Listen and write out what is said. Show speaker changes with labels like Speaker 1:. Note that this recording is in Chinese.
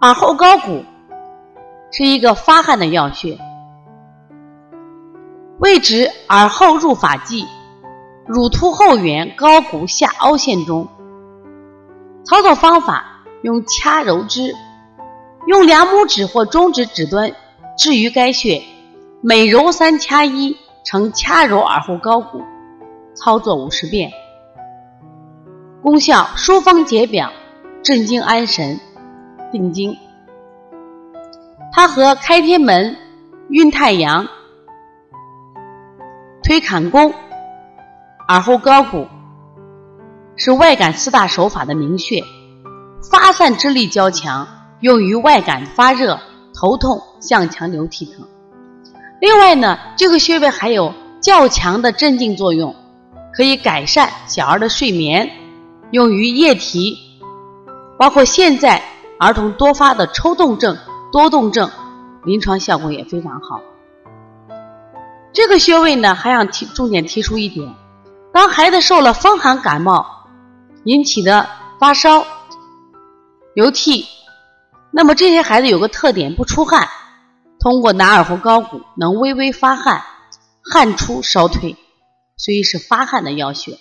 Speaker 1: 耳后高骨是一个发汗的要穴，位置耳后入发际，乳突后缘高骨下凹陷中。操作方法用掐揉之，用两拇指或中指指端置于该穴，每揉三掐一，呈掐揉耳后高骨。操作五十遍。功效：疏风解表，镇静安神，定惊。它和开天门、运太阳、推坎宫、耳后高骨是外感四大手法的名穴，发散之力较强，用于外感发热、头痛、向强流涕疼。另外呢，这个穴位还有较强的镇静作用。可以改善小儿的睡眠，用于夜啼，包括现在儿童多发的抽动症、多动症，临床效果也非常好。这个穴位呢，还想提重点提出一点：当孩子受了风寒感冒引起的发烧、流涕，那么这些孩子有个特点，不出汗，通过拿耳后高骨能微微发汗，汗出烧退。所以是发汗的要穴。